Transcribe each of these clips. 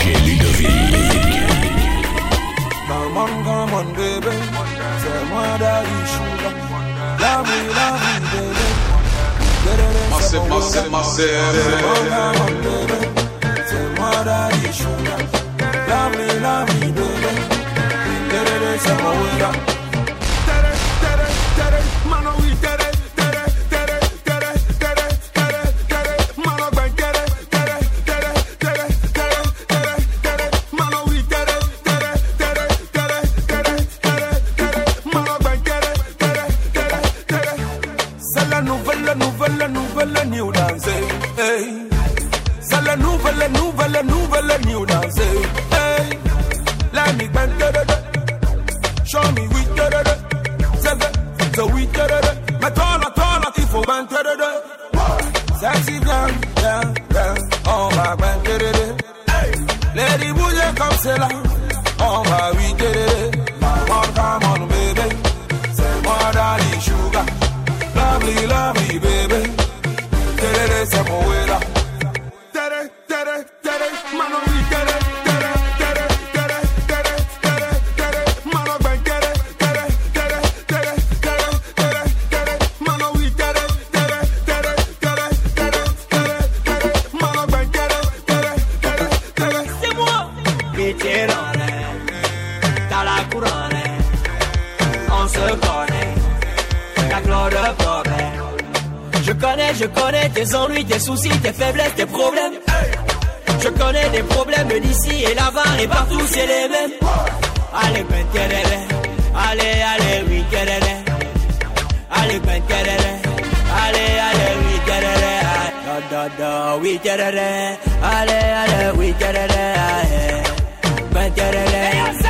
DJ Ludovic. Come on, come on, baby. C'est moi daddy sugar. Love me, love me, baby. Massive, massive, massive. Come on, come on, baby. C'est moi daddy sugar. Eh. Love me, love me, baby. C'est moi way up. C'est la nouvelle, nouvelle, nouvelle new dance, hey. Let me bend, da, da, da. Show me we da da da. That, so we da da da. Mais toi là, toi da da da. Sexy girl, yeah, yeah. On va ben da da da. Lady bouger comme c'est là. On va oui Vétérane, dans la couronne, on se connaît, la gloire de problème. Je connais, je connais tes ennuis, tes soucis, tes faiblesses, tes problèmes. Je connais des problèmes d'ici et là-bas et partout, c'est les mêmes. Allez, ben, tereré. allez, allez, oui, tereré. Allez, ben, tereré. allez, allez, oui, tereré. Da, da, da, oui, tereré. allez, allez, oui, tereré. quiere leer.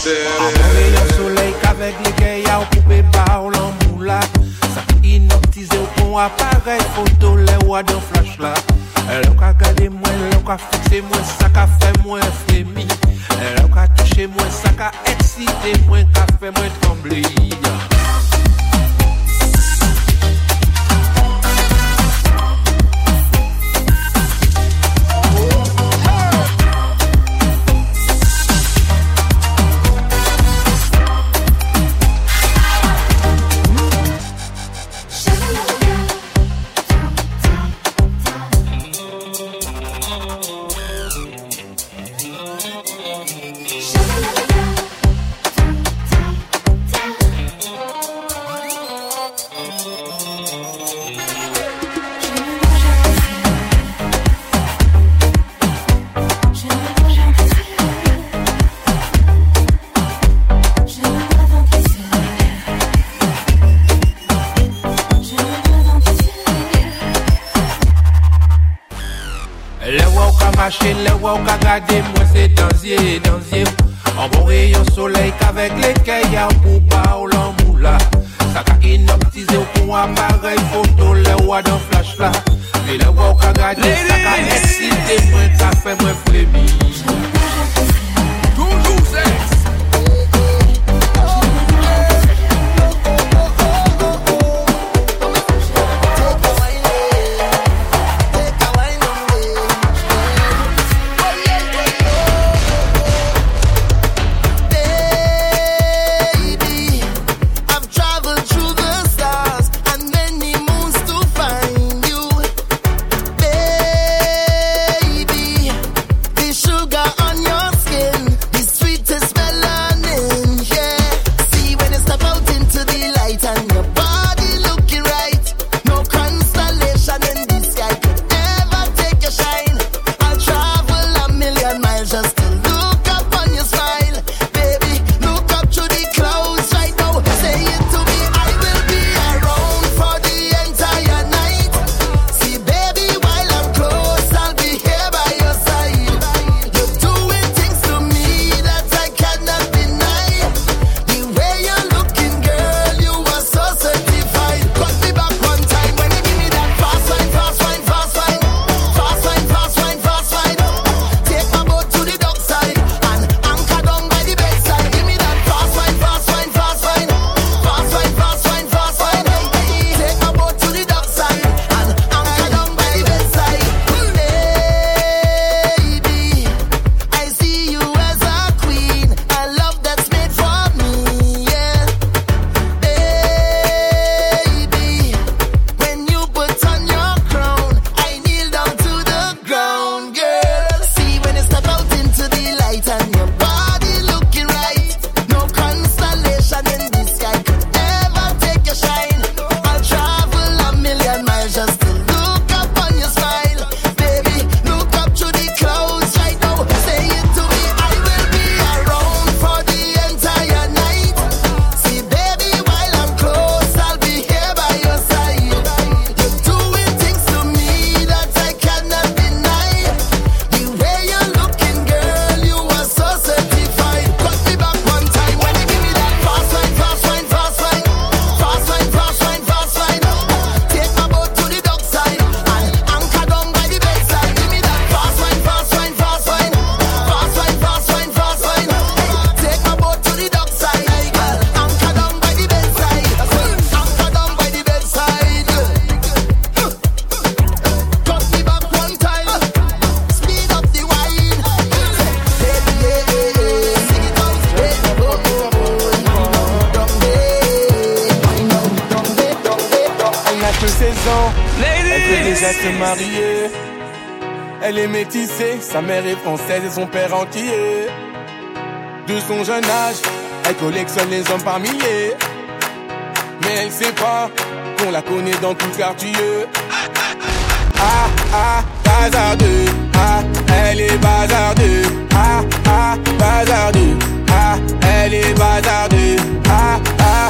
Amore yo soley kavek lege ya ou poupe pa ou lan mou Sa ki inoptize ou kon aparel foto le wadon flash la Lè ou ka gade mwen, lè ou ka fikse mwen, sa ka fe mwen fremi Lè ou ka touche mwen, sa ka eksite mwen, ka fe mwen trembli Mache, le ou ka gade, mwen se danzye, danzye An bon rayon soleil k'avek le kè ya ou pou ba ou l'amou la Sa ka inoptize ou pou aparey foto le wad an flash la E le wak ka gade sa ka eksite mwen ka fe mwen Toujou Elle est métissée, sa mère est française et son père entier. De son jeune âge, elle collectionne les hommes par milliers. Mais elle sait pas qu'on la connaît dans tout quartier. Ah ah, bazardeux, ah, elle est bazardeux, ah ah, bazardeux, ah, elle est bazardeux, ah ah,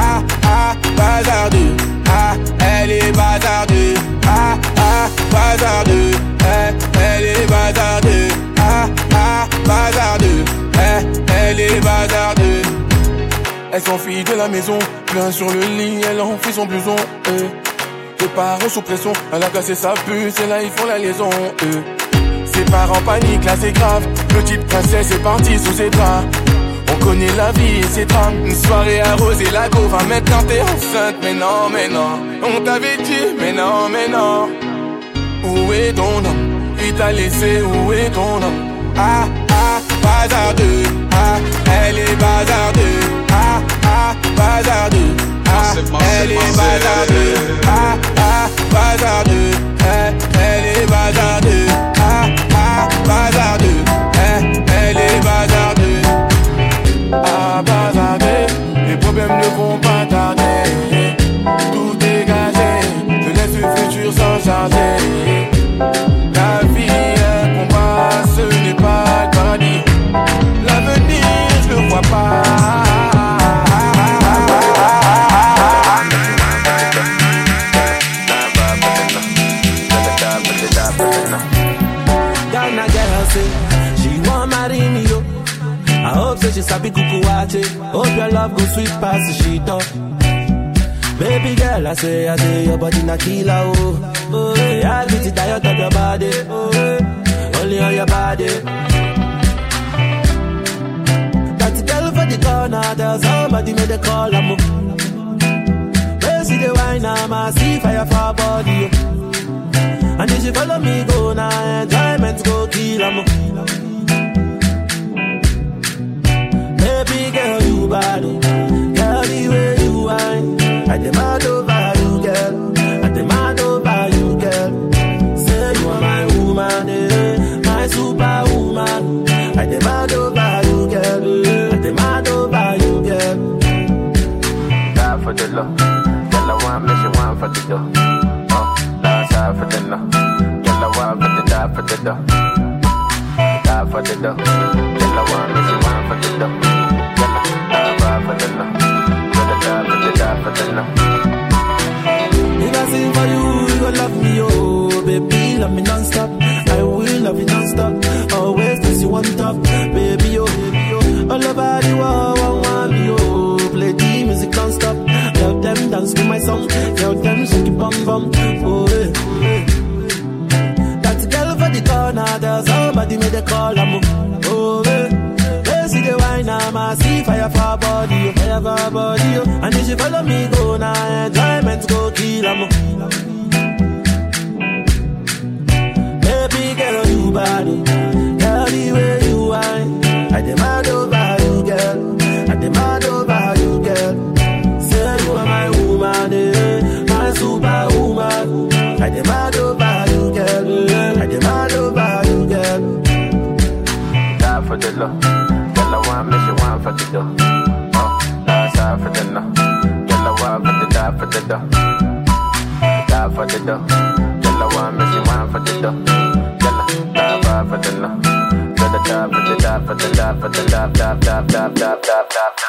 Ah ah, bazardeux, ah, elle est bazardeux Ah ah, bazardeux, eh, elle est bazardeux Ah ah, bazardeux, eh, elle est bazardeux Elle s'enfuit de la maison, plein sur le lit, elle enfuit son blouson eh. Les parents sous pression, elle a cassé sa puce et là ils font la liaison eh. Ses parents paniquent, là c'est grave. Petite princesse est partie sous ses bras On connaît la vie et ses drames Une soirée arrosée, la go va maintenant t'es enceinte Mais non, mais non On t'avait dit, mais non, mais non. Où est ton homme? Il t'a laissé, où est ton homme? Ah, ah, bazardeux. Ah, elle est bazardeux. Ah, ah, bazardeux. Ah, elle est bazardeux. Ah, ah, bazardeux. Eh, Elle est bazardeux devront pas tarder. She sabi kuku wache. Hope your love go sweet past the up. Baby girl, I say, I say, your body na killer, oh. Oh, yeah, I get it tired of your body. Oh, only on your body. That girl for the corner, there's somebody made a call, I'm Where see the wine, I'm a see fire for body. oh. And if she follow me, go now, enjoyment go kill, I'm non-stop Always place you on top Baby, oh, baby, oh. All over the world, one want me, oh Play the music non-stop. Tell them dance to my song. Tell them shake it bum bum. Oh, eh, eh. That girl for the corner There's somebody made a call, I'm Oh, eh They see the wine, I'm a see fire for body, oh, fire for body, oh. And if she follow me, go now, enjoyment go kill, I'm what to do. Uh, last time for Tell Yellow wine for the die for the dough. Die for the dough. Tell Yellow wine, missy wine for the dough. Tell Yellow, die for the dinner. Die for the die for the die for the die for the die die die die die die die die the die for the